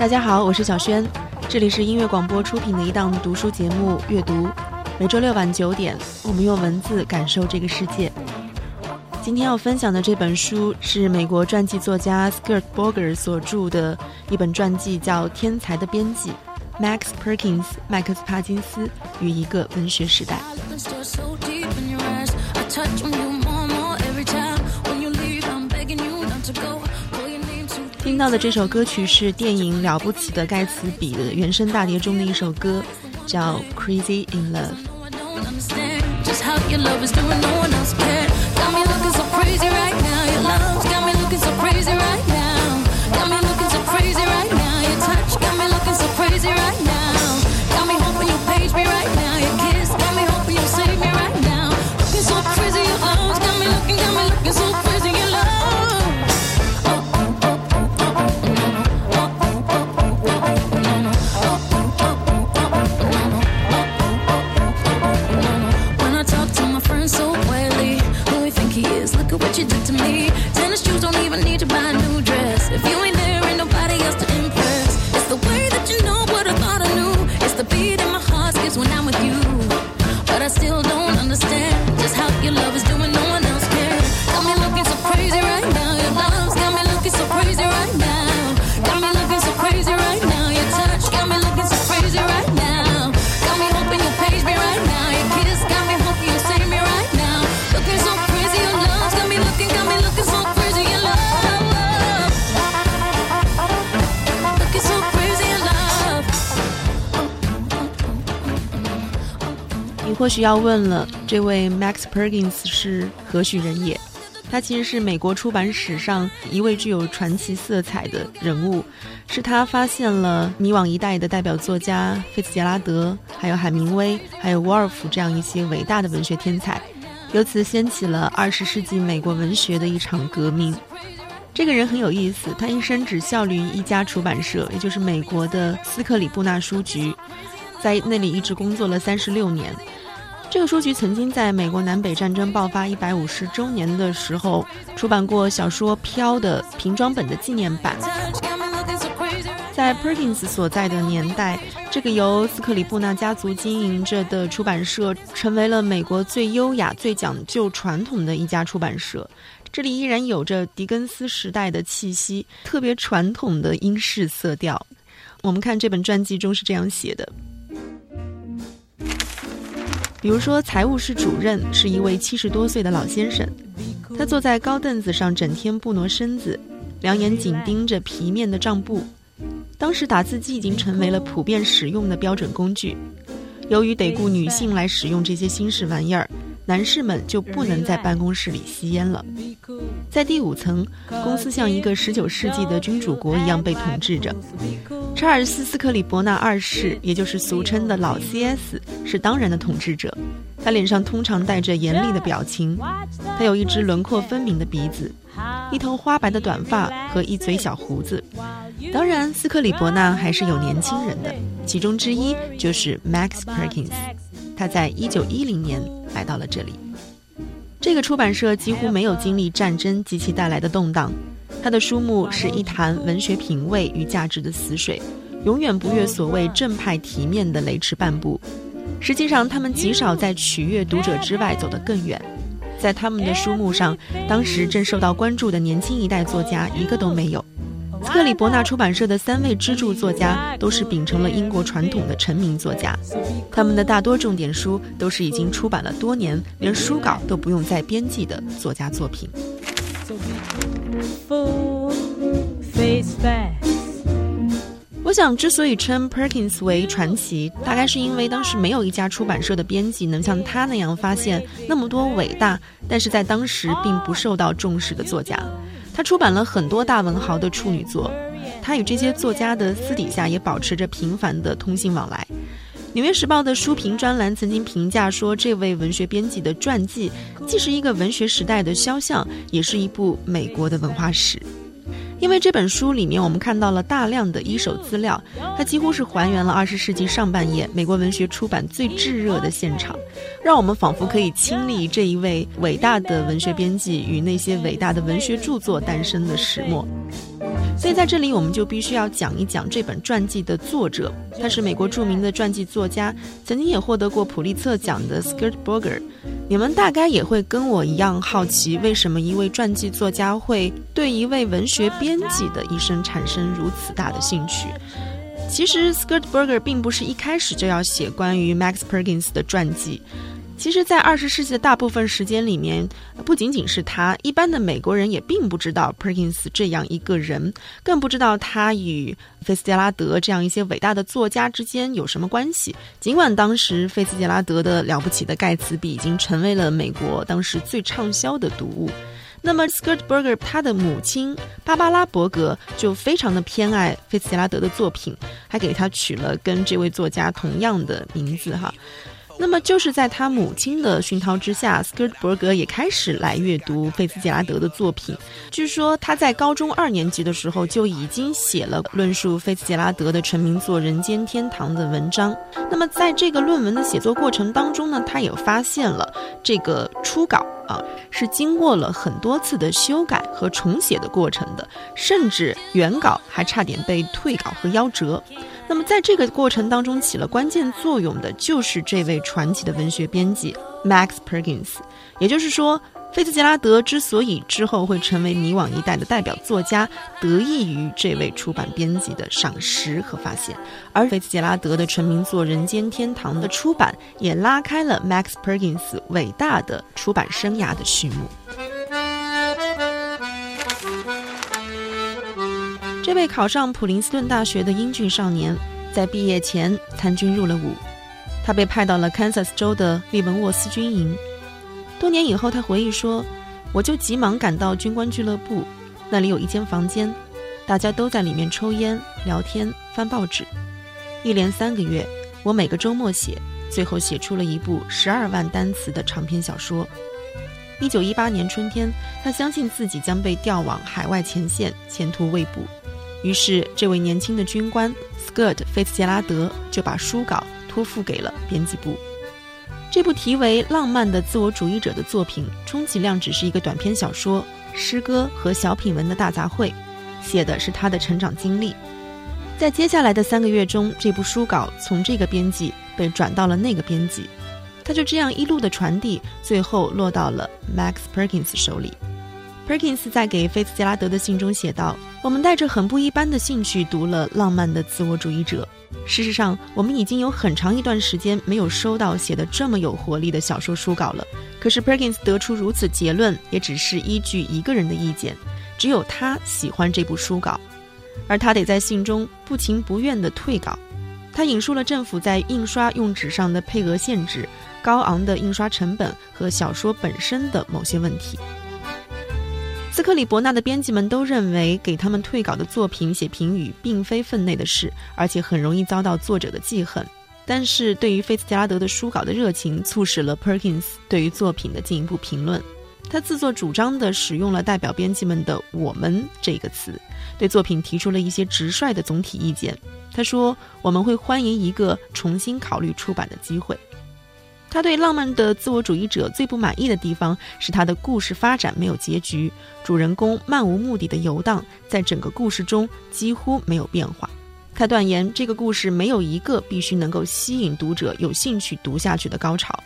大家好，我是小轩，这里是音乐广播出品的一档读书节目《阅读》，每周六晚九点，我们用文字感受这个世界。今天要分享的这本书是美国传记作家 Skirt Boger 所著的一本传记，叫《天才的编辑》，Max Perkins 麦克斯帕金斯与一个文学时代。听到的这首歌曲是电影《了不起的盖茨比》的原声大碟中的一首歌，叫《Crazy in Love》。许要问了，这位 Max Perkins 是何许人也？他其实是美国出版史上一位具有传奇色彩的人物，是他发现了迷惘一代的代表作家费茨杰拉德，还有海明威，还有沃尔夫这样一些伟大的文学天才，由此掀起了二十世纪美国文学的一场革命。这个人很有意思，他一生只效力于一家出版社，也就是美国的斯克里布纳书局，在那里一直工作了三十六年。这个书局曾经在美国南北战争爆发一百五十周年的时候，出版过小说《飘》的瓶装本的纪念版。在 Perkins 所在的年代，这个由斯克里布纳家族经营着的出版社，成为了美国最优雅、最讲究传统的一家出版社。这里依然有着狄更斯时代的气息，特别传统的英式色调。我们看这本传记中是这样写的。比如说，财务室主任是一位七十多岁的老先生，他坐在高凳子上，整天不挪身子，两眼紧盯着皮面的账簿。当时打字机已经成为了普遍使用的标准工具，由于得雇女性来使用这些新式玩意儿。男士们就不能在办公室里吸烟了。在第五层，公司像一个十九世纪的君主国一样被统治着。查尔斯·斯克里伯纳二世，也就是俗称的老 C.S，是当然的统治者。他脸上通常带着严厉的表情。他有一只轮廓分明的鼻子，一头花白的短发和一嘴小胡子。当然，斯克里伯纳还是有年轻人的，其中之一就是 Max Perkins。他在一九一零年来到了这里。这个出版社几乎没有经历战争及其带来的动荡。他的书目是一潭文学品味与价值的死水，永远不越所谓正派体面的雷池半步。实际上，他们极少在取悦读者之外走得更远。在他们的书目上，当时正受到关注的年轻一代作家一个都没有。克里伯纳出版社的三位支柱作家都是秉承了英国传统的成名作家，他们的大多重点书都是已经出版了多年，连书稿都不用再编辑的作家作品。我想，之所以称 Perkins 为传奇，大概是因为当时没有一家出版社的编辑能像他那样发现那么多伟大，但是在当时并不受到重视的作家。他出版了很多大文豪的处女作，他与这些作家的私底下也保持着频繁的通信往来。《纽约时报》的书评专栏曾经评价说，这位文学编辑的传记既是一个文学时代的肖像，也是一部美国的文化史。因为这本书里面，我们看到了大量的一手资料，它几乎是还原了二十世纪上半叶美国文学出版最炙热的现场，让我们仿佛可以亲历这一位伟大的文学编辑与那些伟大的文学著作诞生的始末。所以在这里，我们就必须要讲一讲这本传记的作者，他是美国著名的传记作家，曾经也获得过普利策奖的 Skirt Burger。你们大概也会跟我一样好奇，为什么一位传记作家会对一位文学编辑的一生产生如此大的兴趣？其实，Skirt Burger 并不是一开始就要写关于 Max Perkins 的传记。其实，在二十世纪的大部分时间里面，不仅仅是他，一般的美国人也并不知道 Perkins 这样一个人，更不知道他与菲斯杰拉德这样一些伟大的作家之间有什么关系。尽管当时菲斯杰拉德的了不起的盖茨比已经成为了美国当时最畅销的读物，那么 Skirt Burger 他的母亲芭芭拉伯格就非常的偏爱菲斯杰拉德的作品，还给他取了跟这位作家同样的名字哈。那么，就是在他母亲的熏陶之下，斯科特伯格也开始来阅读费兹杰拉德的作品。据说他在高中二年级的时候就已经写了论述费兹杰拉德的成名作《人间天堂》的文章。那么，在这个论文的写作过程当中呢，他也发现了这个初稿啊是经过了很多次的修改和重写的过程的，甚至原稿还差点被退稿和夭折。那么，在这个过程当中起了关键作用的，就是这位传奇的文学编辑 Max Perkins。也就是说，菲茨杰拉德之所以之后会成为迷惘一代的代表作家，得益于这位出版编辑的赏识和发现。而菲茨杰拉德的成名作《人间天堂》的出版，也拉开了 Max Perkins 伟大的出版生涯的序幕。这位考上普林斯顿大学的英俊少年，在毕业前参军入了伍。他被派到了堪萨斯州的利文沃斯军营。多年以后，他回忆说：“我就急忙赶到军官俱乐部，那里有一间房间，大家都在里面抽烟、聊天、翻报纸。一连三个月，我每个周末写，最后写出了一部十二万单词的长篇小说。一九一八年春天，他相信自己将被调往海外前线，前途未卜。”于是，这位年轻的军官 Skirt 费茨杰拉德就把书稿托付给了编辑部。这部题为《浪漫的自我主义者》的作品，充其量只是一个短篇小说、诗歌和小品文的大杂烩，写的是他的成长经历。在接下来的三个月中，这部书稿从这个编辑被转到了那个编辑，他就这样一路的传递，最后落到了 Max Perkins 手里。Perkins 在给菲茨杰拉德的信中写道：“我们带着很不一般的兴趣读了《浪漫的自我主义者》。事实上，我们已经有很长一段时间没有收到写的这么有活力的小说书稿了。可是 Perkins 得出如此结论，也只是依据一个人的意见，只有他喜欢这部书稿，而他得在信中不情不愿地退稿。他引述了政府在印刷用纸上的配额限制、高昂的印刷成本和小说本身的某些问题。”克里伯纳的编辑们都认为，给他们退稿的作品写评语并非分内的事，而且很容易遭到作者的记恨。但是对于菲茨杰拉德的书稿的热情，促使了 Perkins 对于作品的进一步评论。他自作主张地使用了代表编辑们的“我们”这个词，对作品提出了一些直率的总体意见。他说：“我们会欢迎一个重新考虑出版的机会。”他对浪漫的自我主义者最不满意的地方是他的故事发展没有结局，主人公漫无目的的游荡，在整个故事中几乎没有变化。他断言这个故事没有一个必须能够吸引读者有兴趣读下去的高潮。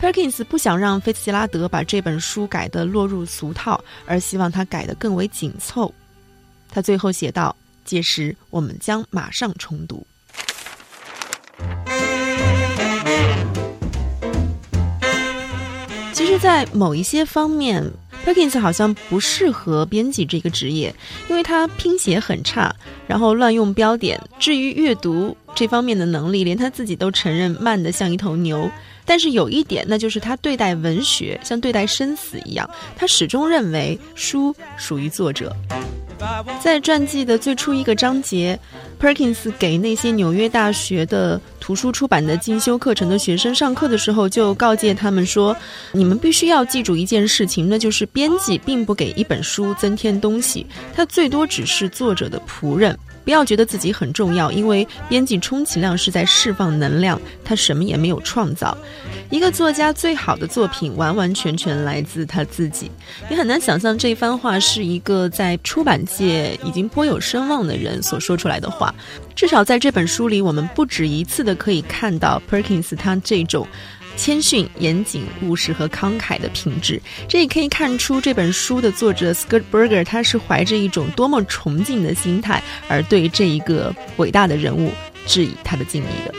Perkins 不想让菲茨杰拉德把这本书改得落入俗套，而希望他改得更为紧凑。他最后写道：“届时我们将马上重读。”在某一些方面 Perkins 好像不适合编辑这个职业，因为他拼写很差，然后乱用标点。至于阅读这方面的能力，连他自己都承认慢得像一头牛。但是有一点，那就是他对待文学像对待生死一样，他始终认为书属于作者。在传记的最初一个章节，Perkins 给那些纽约大学的图书出版的进修课程的学生上课的时候，就告诫他们说：“你们必须要记住一件事情，那就是编辑并不给一本书增添东西，他最多只是作者的仆人。不要觉得自己很重要，因为编辑充其量是在释放能量，他什么也没有创造。”一个作家最好的作品，完完全全来自他自己。你很难想象这番话是一个在出版界已经颇有声望的人所说出来的话。至少在这本书里，我们不止一次的可以看到 Perkins 他这种谦逊、严谨、务实和慷慨的品质。这也可以看出这本书的作者 Scott Berger 他是怀着一种多么崇敬的心态，而对这一个伟大的人物致以他的敬意的。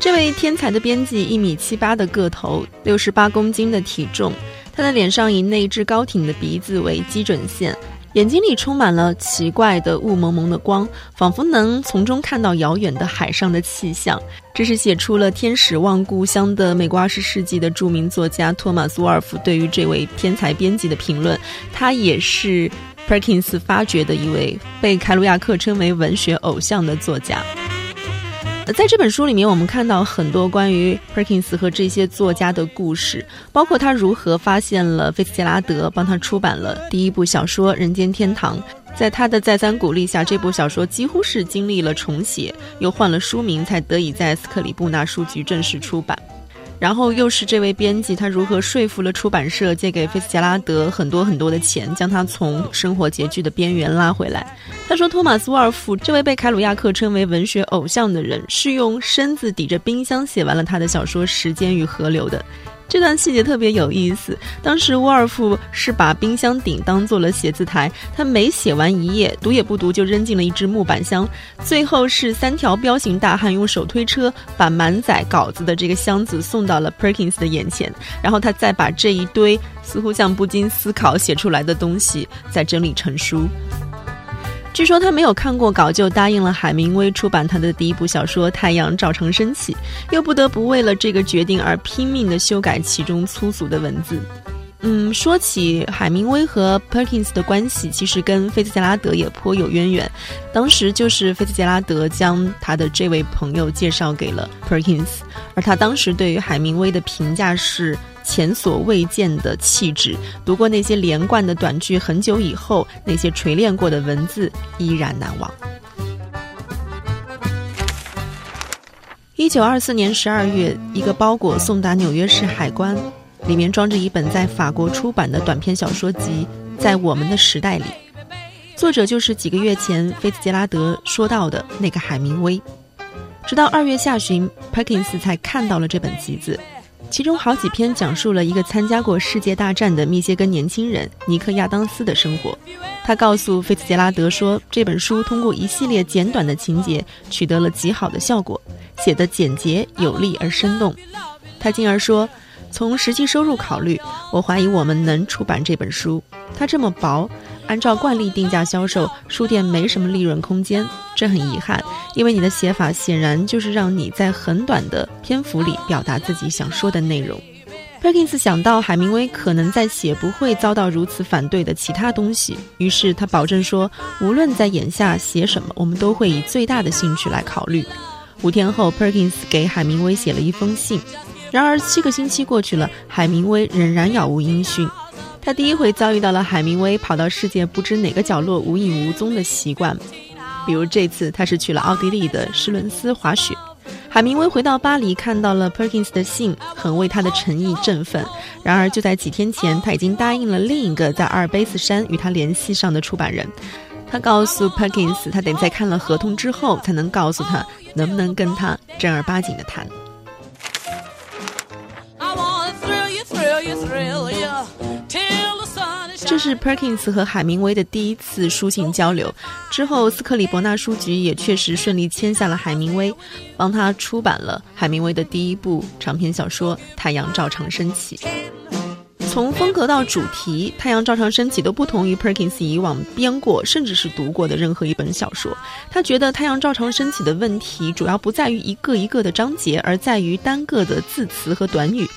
这位天才的编辑，一米七八的个头，六十八公斤的体重，他的脸上以那只高挺的鼻子为基准线，眼睛里充满了奇怪的雾蒙蒙的光，仿佛能从中看到遥远的海上的气象。这是写出了《天使望故乡》的美国二十世纪的著名作家托马斯·沃尔夫对于这位天才编辑的评论。他也是 Perkins 发掘的一位被凯鲁亚克称为文学偶像的作家。在这本书里面，我们看到很多关于 Perkins 和这些作家的故事，包括他如何发现了菲茨杰拉德，帮他出版了第一部小说《人间天堂》。在他的再三鼓励下，这部小说几乎是经历了重写，又换了书名，才得以在斯克里布纳书局正式出版。然后又是这位编辑，他如何说服了出版社借给菲斯杰拉德很多很多的钱，将他从生活拮据的边缘拉回来？他说，托马斯·沃尔夫这位被凯鲁亚克称为文学偶像的人，是用身子抵着冰箱写完了他的小说《时间与河流》的。这段细节特别有意思。当时沃尔夫是把冰箱顶当做了写字台，他每写完一页，读也不读就扔进了一只木板箱。最后是三条彪形大汉用手推车把满载稿子的这个箱子送到了 Perkins 的眼前，然后他再把这一堆似乎像不经思考写出来的东西再整理成书。据说他没有看过稿就答应了海明威出版他的第一部小说《太阳照常升起》，又不得不为了这个决定而拼命的修改其中粗俗的文字。嗯，说起海明威和 Perkins 的关系，其实跟菲茨杰拉德也颇有渊源。当时就是菲茨杰拉德将他的这位朋友介绍给了 Perkins，而他当时对于海明威的评价是。前所未见的气质，读过那些连贯的短句，很久以后，那些锤炼过的文字依然难忘。一九二四年十二月，一个包裹送达纽约市海关，里面装着一本在法国出版的短篇小说集，在我们的时代里，作者就是几个月前菲茨杰拉德说到的那个海明威。直到二月下旬，Perkins 才看到了这本集子。其中好几篇讲述了一个参加过世界大战的密歇根年轻人尼克亚当斯的生活。他告诉菲茨杰拉德说，这本书通过一系列简短的情节取得了极好的效果，写得简洁有力而生动。他进而说，从实际收入考虑，我怀疑我们能出版这本书。它这么薄。按照惯例定价销售，书店没什么利润空间，这很遗憾，因为你的写法显然就是让你在很短的篇幅里表达自己想说的内容。Perkins 想到海明威可能在写不会遭到如此反对的其他东西，于是他保证说，无论在眼下写什么，我们都会以最大的兴趣来考虑。五天后，Perkins 给海明威写了一封信，然而七个星期过去了，海明威仍然杳无音讯。他第一回遭遇到了海明威跑到世界不知哪个角落无影无踪的习惯，比如这次他是去了奥地利的施伦斯滑雪。海明威回到巴黎，看到了 Perkins 的信，很为他的诚意振奋。然而就在几天前，他已经答应了另一个在阿尔卑斯山与他联系上的出版人。他告诉 Perkins，他得在看了合同之后，才能告诉他能不能跟他正儿八经的谈。这是 Perkins 和海明威的第一次书信交流。之后，斯克里伯纳书局也确实顺利签下了海明威，帮他出版了海明威的第一部长篇小说《太阳照常升起》。从风格到主题，《太阳照常升起》都不同于 Perkins 以往编过甚至是读过的任何一本小说。他觉得《太阳照常升起》的问题主要不在于一个一个的章节，而在于单个的字词和短语。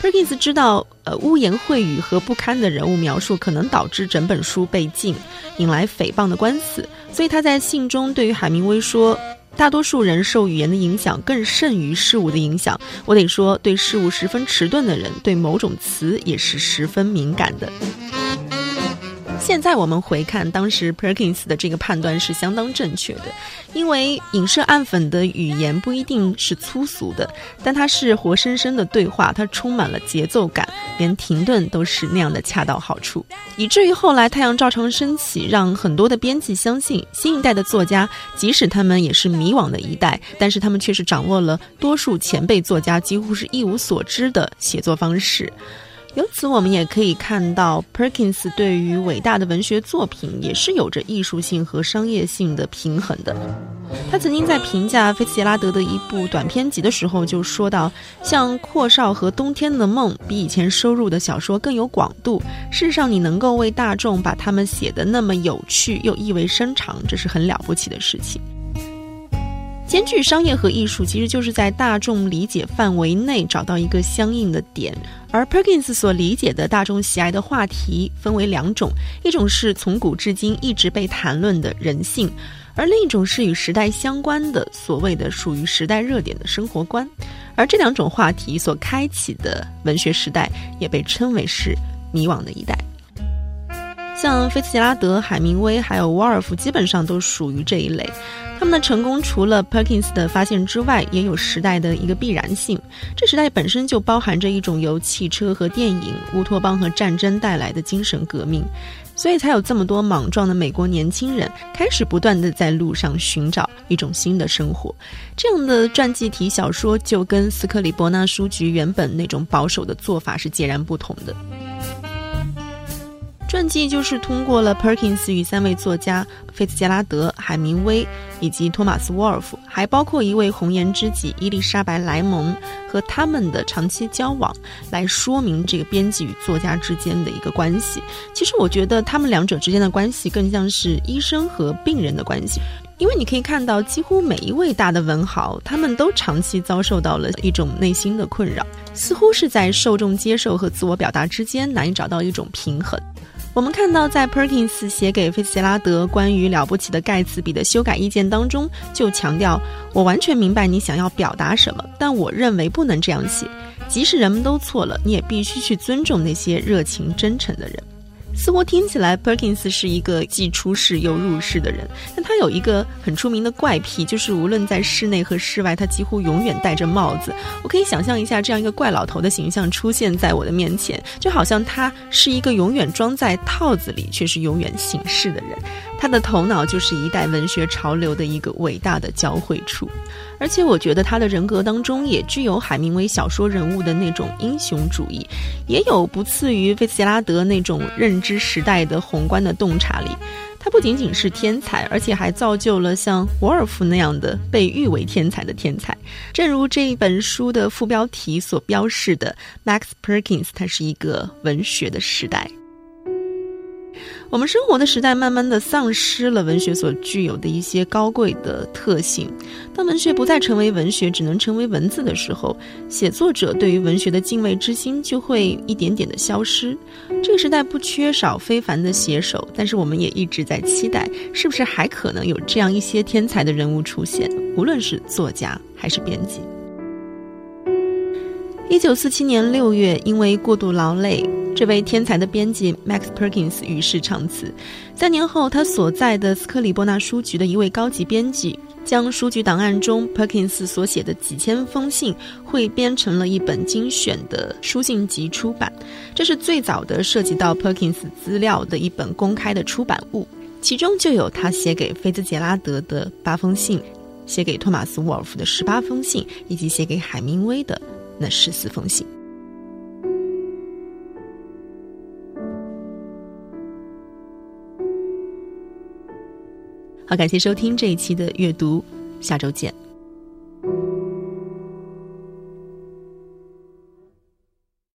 Perkins 知道，呃，污言秽语和不堪的人物描述可能导致整本书被禁，引来诽谤的官司，所以他在信中对于海明威说。大多数人受语言的影响更甚于事物的影响。我得说，对事物十分迟钝的人，对某种词也是十分敏感的。现在我们回看当时 Perkins 的这个判断是相当正确的，因为影射暗讽的语言不一定是粗俗的，但它是活生生的对话，它充满了节奏感，连停顿都是那样的恰到好处，以至于后来《太阳照常升起》让很多的编辑相信，新一代的作家即使他们也是迷惘的一代，但是他们却是掌握了多数前辈作家几乎是一无所知的写作方式。由此，我们也可以看到，Perkins 对于伟大的文学作品也是有着艺术性和商业性的平衡的。他曾经在评价菲茨杰拉德的一部短篇集的时候就说到：“像《阔少》和《冬天的梦》比以前收入的小说更有广度。事实上，你能够为大众把它们写得那么有趣又意味深长，这是很了不起的事情。”兼具商业和艺术，其实就是在大众理解范围内找到一个相应的点。而 Perkins 所理解的大众喜爱的话题分为两种：一种是从古至今一直被谈论的人性，而另一种是与时代相关的所谓的属于时代热点的生活观。而这两种话题所开启的文学时代，也被称为是迷惘的一代。像菲茨杰拉德、海明威还有沃尔夫，基本上都属于这一类。他们的成功除了 Perkins 的发现之外，也有时代的一个必然性。这时代本身就包含着一种由汽车和电影、乌托邦和战争带来的精神革命，所以才有这么多莽撞的美国年轻人开始不断的在路上寻找一种新的生活。这样的传记体小说就跟斯克里伯纳书局原本那种保守的做法是截然不同的。传记就是通过了 Perkins 与三位作家菲茨杰拉德、海明威以及托马斯·沃尔夫，还包括一位红颜知己伊丽莎白·莱蒙和他们的长期交往，来说明这个编辑与作家之间的一个关系。其实我觉得他们两者之间的关系更像是医生和病人的关系，因为你可以看到，几乎每一位大的文豪，他们都长期遭受到了一种内心的困扰，似乎是在受众接受和自我表达之间难以找到一种平衡。我们看到，在 Perkins 写给菲茨杰拉德关于了不起的盖茨比的修改意见当中，就强调：“我完全明白你想要表达什么，但我认为不能这样写。即使人们都错了，你也必须去尊重那些热情真诚的人。”似乎听起来，Perkins 是一个既出世又入世的人，但他有一个很出名的怪癖，就是无论在室内和室外，他几乎永远戴着帽子。我可以想象一下这样一个怪老头的形象出现在我的面前，就好像他是一个永远装在套子里却是永远行事的人。他的头脑就是一代文学潮流的一个伟大的交汇处，而且我觉得他的人格当中也具有海明威小说人物的那种英雄主义，也有不次于菲茨杰拉德那种认之时代的宏观的洞察力。他不仅仅是天才，而且还造就了像沃尔夫那样的被誉为天才的天才。正如这一本书的副标题所标示的，Max Perkins，他是一个文学的时代。我们生活的时代慢慢的丧失了文学所具有的一些高贵的特性。当文学不再成为文学，只能成为文字的时候，写作者对于文学的敬畏之心就会一点点的消失。这个时代不缺少非凡的写手，但是我们也一直在期待，是不是还可能有这样一些天才的人物出现？无论是作家还是编辑。一九四七年六月，因为过度劳累。这位天才的编辑 Max Perkins 与世长辞。三年后，他所在的斯克里波纳书局的一位高级编辑，将书局档案中 Perkins 所写的几千封信汇编成了一本精选的书信集出版。这是最早的涉及到 Perkins 资料的一本公开的出版物，其中就有他写给菲兹杰拉德的八封信，写给托马斯沃尔夫的十八封信，以及写给海明威的那十四封信。好，感谢收听这一期的阅读，下周见。